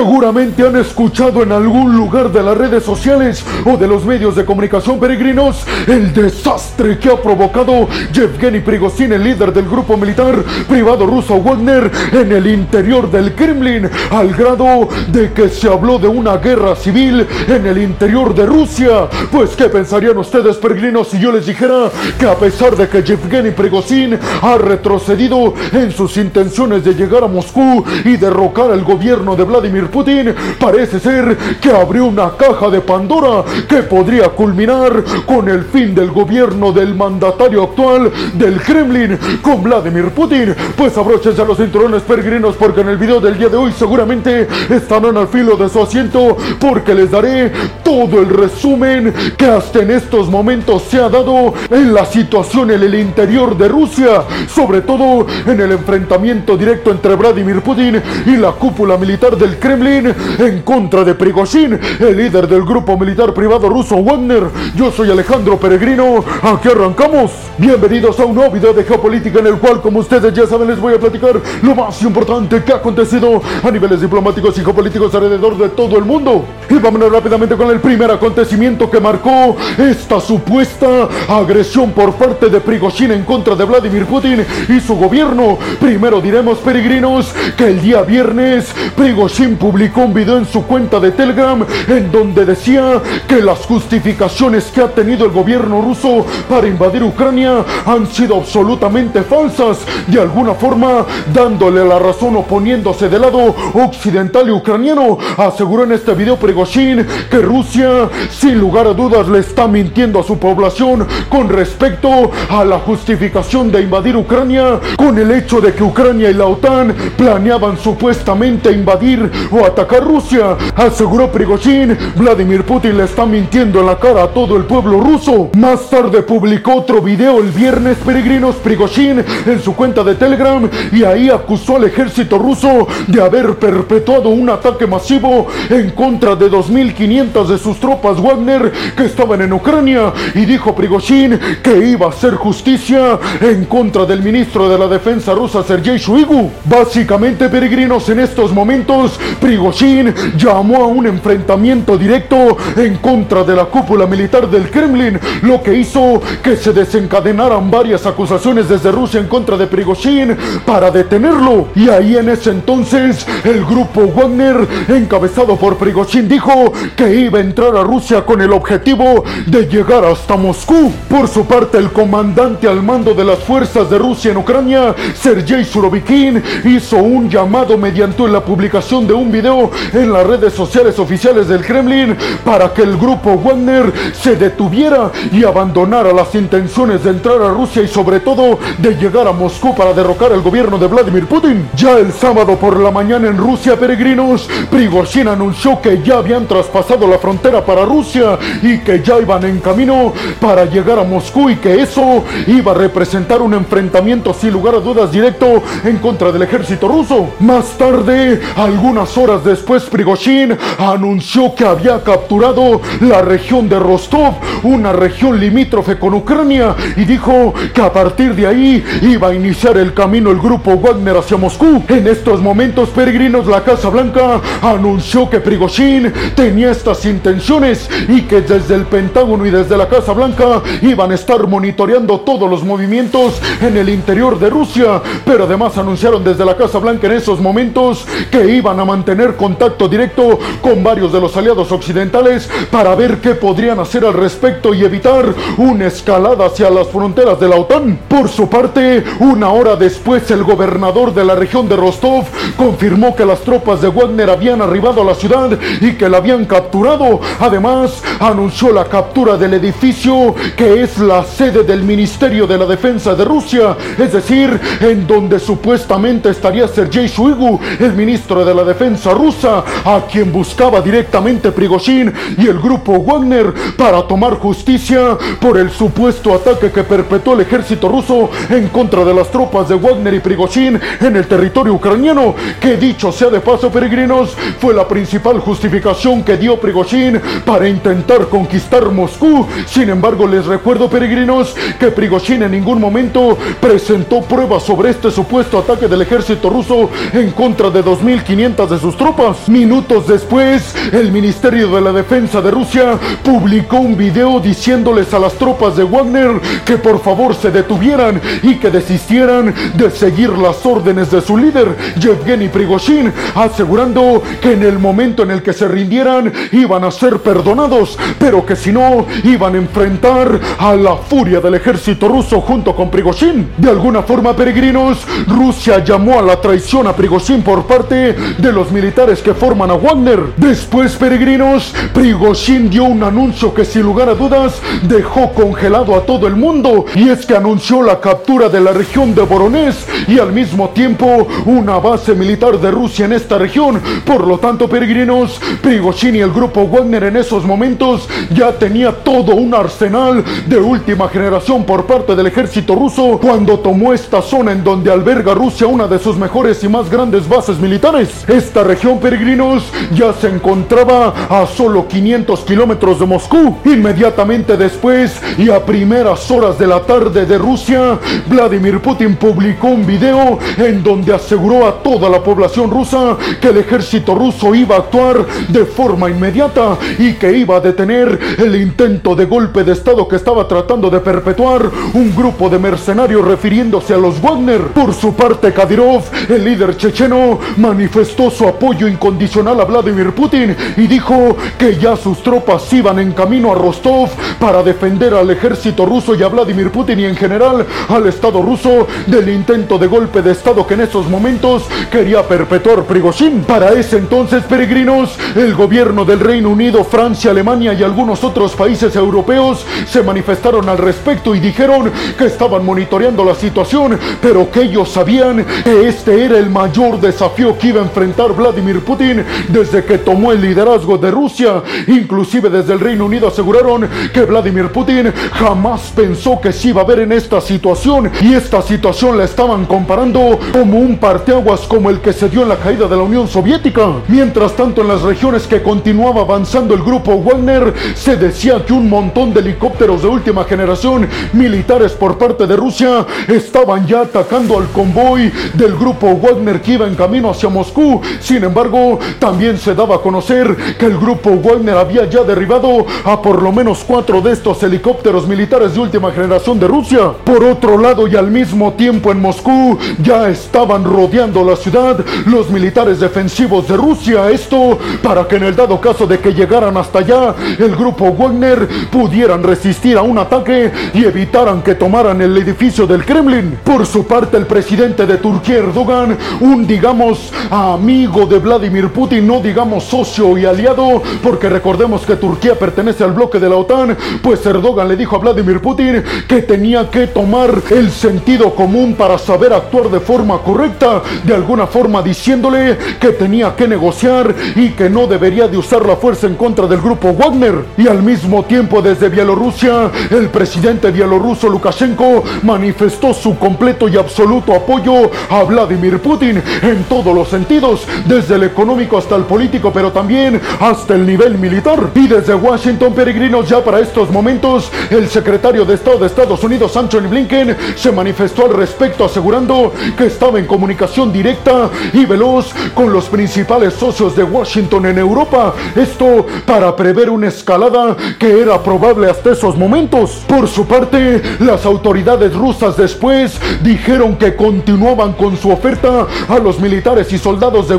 Seguramente han escuchado en algún lugar de las redes sociales o de los medios de comunicación peregrinos el desastre que ha provocado Yevgeny Prigozhin, el líder del grupo militar privado ruso Wagner, en el interior del Kremlin, al grado de que se habló de una guerra civil en el interior de Rusia. Pues, ¿qué pensarían ustedes, peregrinos, si yo les dijera que a pesar de que Yevgeny Prigozhin ha retrocedido en sus intenciones de llegar a Moscú y derrocar al gobierno de Vladimir Putin, parece ser que abrió una caja de Pandora que podría culminar con el fin del gobierno del mandatario actual del Kremlin, con Vladimir Putin. Pues abróchense a los cinturones peregrinos porque en el video del día de hoy seguramente estarán al filo de su asiento porque les daré todo el resumen que hasta en estos momentos se ha dado en la situación en el interior de Rusia, sobre todo en el enfrentamiento directo entre Vladimir Putin y la cúpula militar del Kremlin en contra de Prigozhin, el líder del grupo militar privado ruso Wagner. Yo soy Alejandro Peregrino, aquí arrancamos. Bienvenidos a un nuevo video de geopolítica en el cual, como ustedes ya saben, les voy a platicar lo más importante que ha acontecido a niveles diplomáticos y geopolíticos alrededor de todo el mundo. Y vámonos rápidamente con el primer acontecimiento que marcó esta supuesta agresión por parte de Prigozhin en contra de Vladimir Putin y su gobierno. Primero diremos, peregrinos, que el día viernes Prigozhin publicó un video en su cuenta de Telegram en donde decía que las justificaciones que ha tenido el gobierno ruso para invadir Ucrania han sido absolutamente falsas, de alguna forma dándole la razón oponiéndose del lado occidental y ucraniano. Aseguró en este video Prigozhin que Rusia sin lugar a dudas le está mintiendo a su población con respecto a la justificación de invadir Ucrania con el hecho de que Ucrania y la OTAN planeaban supuestamente invadir o atacar Rusia. Aseguró Prigozhin, Vladimir Putin le está mintiendo en la cara a todo el pueblo ruso. Más tarde publicó otro video el viernes peregrinos Prigozhin en su cuenta de Telegram y ahí acusó al ejército ruso de haber perpetuado un ataque masivo en contra de 2.500 de sus tropas Wagner que estaban en Ucrania y dijo Prigozhin que iba a hacer justicia en contra del ministro de la defensa rusa Sergei Shoigu. Básicamente peregrinos en estos momentos Prigozhin llamó a un enfrentamiento directo en contra de la cúpula militar del Kremlin, lo que hizo que se desencadenaran varias acusaciones desde Rusia en contra de Prigozhin para detenerlo. Y ahí en ese entonces el grupo Wagner, encabezado por Prigozhin, dijo que iba a entrar a Rusia con el objetivo de llegar hasta Moscú. Por su parte, el comandante al mando de las fuerzas de Rusia en Ucrania, Sergei Surovikin, hizo un llamado mediante la publicación de un video en las redes sociales oficiales del Kremlin para que el grupo Wagner se detuviera y abandonara las intenciones de entrar a Rusia y sobre todo de llegar a Moscú para derrocar al gobierno de Vladimir Putin. Ya el sábado por la mañana en Rusia, peregrinos, Prigozhin anunció que ya habían traspasado la frontera para Rusia y que ya iban en camino para llegar a Moscú y que eso iba a representar un enfrentamiento sin lugar a dudas directo en contra del ejército ruso. Más tarde, algunas horas después, Prigozhin anunció que había capturado la región de Rostov, una región limítrofe con Ucrania, y dijo que a partir de ahí iba a iniciar el camino el grupo Wagner hacia Moscú. En estos momentos peregrinos, la Casa Blanca anunció que Prigozhin tenía estas intenciones y que desde el Pentágono y desde la Casa Blanca iban a estar monitoreando todos los movimientos en el interior de Rusia, pero además anunciaron desde la Casa Blanca en esos momentos que iban a mantener contacto directo con varios de los aliados occidentales para ver qué podrían hacer al respecto y evitar una escalada hacia las fronteras de la OTAN. Por su parte, una hora después, el gobernador de la región de Rostov confirmó que las tropas de Wagner habían arribado a la ciudad y que la habían capturado. Además, anunció la captura del edificio que es la sede del Ministerio de la Defensa de Rusia, es decir, en donde supuestamente estaría Sergei Shoigu, el ministro de la Defensa rusa, a quien buscaba directamente Prigozhin y el grupo Wagner para tomar justicia por el supuesto ataque que perpetuó el ejército ruso en contra de las tropas de Wagner y Prigozhin en el territorio ucraniano, que dicho sea de paso peregrinos, fue la principal justificación que dio Prigozhin para intentar conquistar Moscú. Sin embargo, les recuerdo peregrinos que Prigozhin en ningún momento presentó pruebas sobre este supuesto ataque del ejército ruso en contra de 2.500 de sus tropas. Minutos después, el Ministerio de la Defensa de Rusia publicó un video diciéndoles a las tropas de Wagner que por favor se detuvieran y que desistieran de seguir las órdenes de su líder, Yevgeny Prigozhin, asegurando que en el momento en el que se rindieran iban a ser perdonados, pero que si no, iban a enfrentar a la furia del ejército ruso junto con Prigozhin. De alguna forma, peregrinos, Rusia llamó a la traición a Prigozhin por parte de los militares que forman a Wagner. Después, peregrinos, Prigozhin dio un anuncio que sin lugar a dudas dejó congelado a todo el mundo y es que anunció la captura de la región de Voronezh y al mismo tiempo una base militar de Rusia en esta región. Por lo tanto, peregrinos, Prigozhin y el grupo Wagner en esos momentos ya tenía todo un arsenal de última generación por parte del ejército ruso cuando tomó esta zona en donde alberga Rusia una de sus mejores y más grandes bases militares. Esta región, peregrinos, ya se encontraba a solo 500 kilómetros de Moscú. Inmediatamente después y a primeras horas de la tarde de Rusia, Vladimir Putin publicó un video en donde aseguró a toda la población rusa que el ejército ruso iba a actuar de forma inmediata y que iba a detener el intento de golpe de estado que estaba tratando de perpetuar un grupo de mercenarios refiriéndose a los Wagner. Por su parte, Kadyrov, el líder checheno, manifestó su apoyo incondicional a Vladimir Putin y dijo que ya sus tropas iban en camino a Rostov para defender al ejército ruso y a Vladimir Putin y en general al Estado ruso del intento de golpe de Estado que en esos momentos quería perpetuar Prigozhin. Para ese entonces, peregrinos, el gobierno del Reino Unido, Francia, Alemania y algunos otros países europeos se manifestaron al respecto y dijeron que estaban monitoreando la situación, pero que ellos sabían que este era el mayor desafío que iba a enfrentar Vladimir Putin desde que tomó el liderazgo de Rusia. Inclusive desde el Reino Unido aseguraron que Vladimir Putin jamás pensó que se iba a ver en esta situación y esta situación la estaban comparando como un parteaguas como el que se dio en la caída de la Unión Soviética. Mientras tanto en las regiones que continuaba avanzando el grupo Wagner se decía que un montón de helicópteros de última generación militares por parte de Rusia estaban ya atacando al convoy del grupo Wagner que iba en camino hacia Moscú. Sin embargo, también se daba a conocer que el grupo Wagner había ya derribado a por lo menos cuatro de estos helicópteros militares de última generación de Rusia. Por otro lado y al mismo tiempo en Moscú ya estaban rodeando la ciudad los militares defensivos de Rusia. Esto para que en el dado caso de que llegaran hasta allá, el grupo Wagner pudieran resistir a un ataque y evitaran que tomaran el edificio del Kremlin. Por su parte, el presidente de Turquía, Erdogan, un digamos amigo de Vladimir Putin, no digamos socio y aliado, porque recordemos que Turquía pertenece al bloque de la OTAN, pues Erdogan le dijo a Vladimir Putin que tenía que tomar el sentido común para saber actuar de forma correcta, de alguna forma diciéndole que tenía que negociar y que no debería de usar la fuerza en contra del grupo Wagner. Y al mismo tiempo desde Bielorrusia, el presidente bielorruso Lukashenko manifestó su completo y absoluto apoyo a Vladimir Putin en todos los sentidos, desde el económico hasta el político, pero también hasta el nivel militar. Y desde Washington, peregrinos, ya para estos momentos, el secretario de Estado de Estados Unidos, Anthony Blinken, se manifestó al respecto asegurando que estaba en comunicación directa y veloz con los principales socios de Washington en Europa. Esto para prever una escalada que era probable hasta esos momentos. Por su parte, las autoridades rusas después dijeron que continuaban con su oferta a los militares y soldados de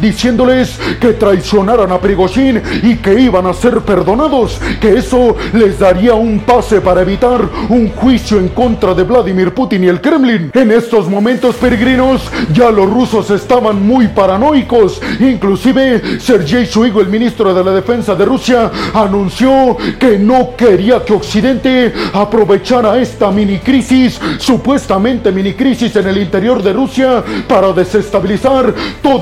Diciéndoles que traicionaran a Prigozhin y que iban a ser perdonados, que eso les daría un pase para evitar un juicio en contra de Vladimir Putin y el Kremlin. En estos momentos peregrinos, ya los rusos estaban muy paranoicos, inclusive Sergei Shoigu, el ministro de la Defensa de Rusia, anunció que no quería que Occidente aprovechara esta mini crisis, supuestamente mini crisis en el interior de Rusia, para desestabilizar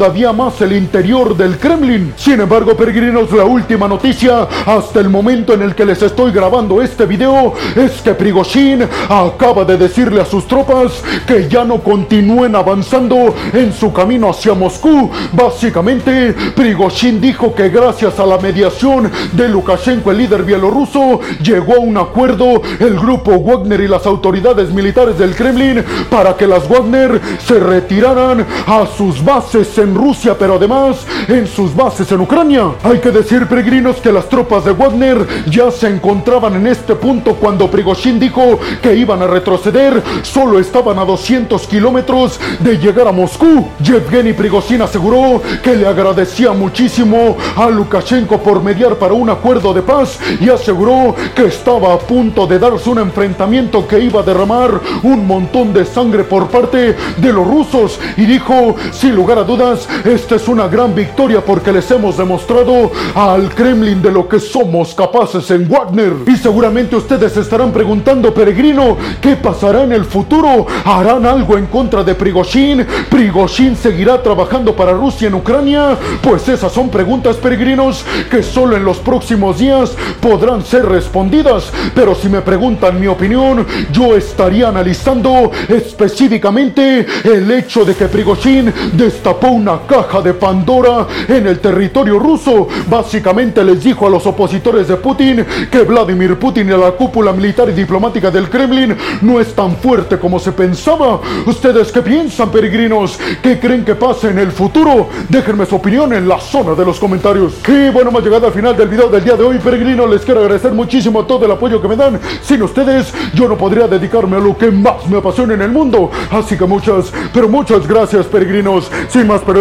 todavía más el interior del Kremlin. Sin embargo, peregrinos, la última noticia hasta el momento en el que les estoy grabando este video es que Prigozhin acaba de decirle a sus tropas que ya no continúen avanzando en su camino hacia Moscú. Básicamente, Prigozhin dijo que gracias a la mediación de Lukashenko, el líder bielorruso, llegó a un acuerdo el grupo Wagner y las autoridades militares del Kremlin para que las Wagner se retiraran a sus bases en Rusia, pero además en sus bases en Ucrania. Hay que decir, peregrinos, que las tropas de Wagner ya se encontraban en este punto cuando Prigozhin dijo que iban a retroceder. Solo estaban a 200 kilómetros de llegar a Moscú. Yevgeny Prigozhin aseguró que le agradecía muchísimo a Lukashenko por mediar para un acuerdo de paz y aseguró que estaba a punto de darse un enfrentamiento que iba a derramar un montón de sangre por parte de los rusos y dijo, sin lugar a dudas, esta es una gran victoria porque les hemos demostrado al Kremlin de lo que somos capaces en Wagner. Y seguramente ustedes estarán preguntando, peregrino, ¿qué pasará en el futuro? ¿Harán algo en contra de Prigozhin? ¿Prigozhin seguirá trabajando para Rusia en Ucrania? Pues esas son preguntas, peregrinos, que solo en los próximos días podrán ser respondidas. Pero si me preguntan mi opinión, yo estaría analizando específicamente el hecho de que Prigozhin destapó una caja de Pandora en el territorio ruso. Básicamente les dijo a los opositores de Putin que Vladimir Putin y la cúpula militar y diplomática del Kremlin no es tan fuerte como se pensaba. ¿Ustedes qué piensan, peregrinos? ¿Qué creen que pase en el futuro? Déjenme su opinión en la zona de los comentarios. Y bueno, hemos llegado al final del video del día de hoy, peregrinos. Les quiero agradecer muchísimo todo el apoyo que me dan. Sin ustedes, yo no podría dedicarme a lo que más me apasiona en el mundo. Así que muchas, pero muchas gracias, peregrinos. Sin más, pero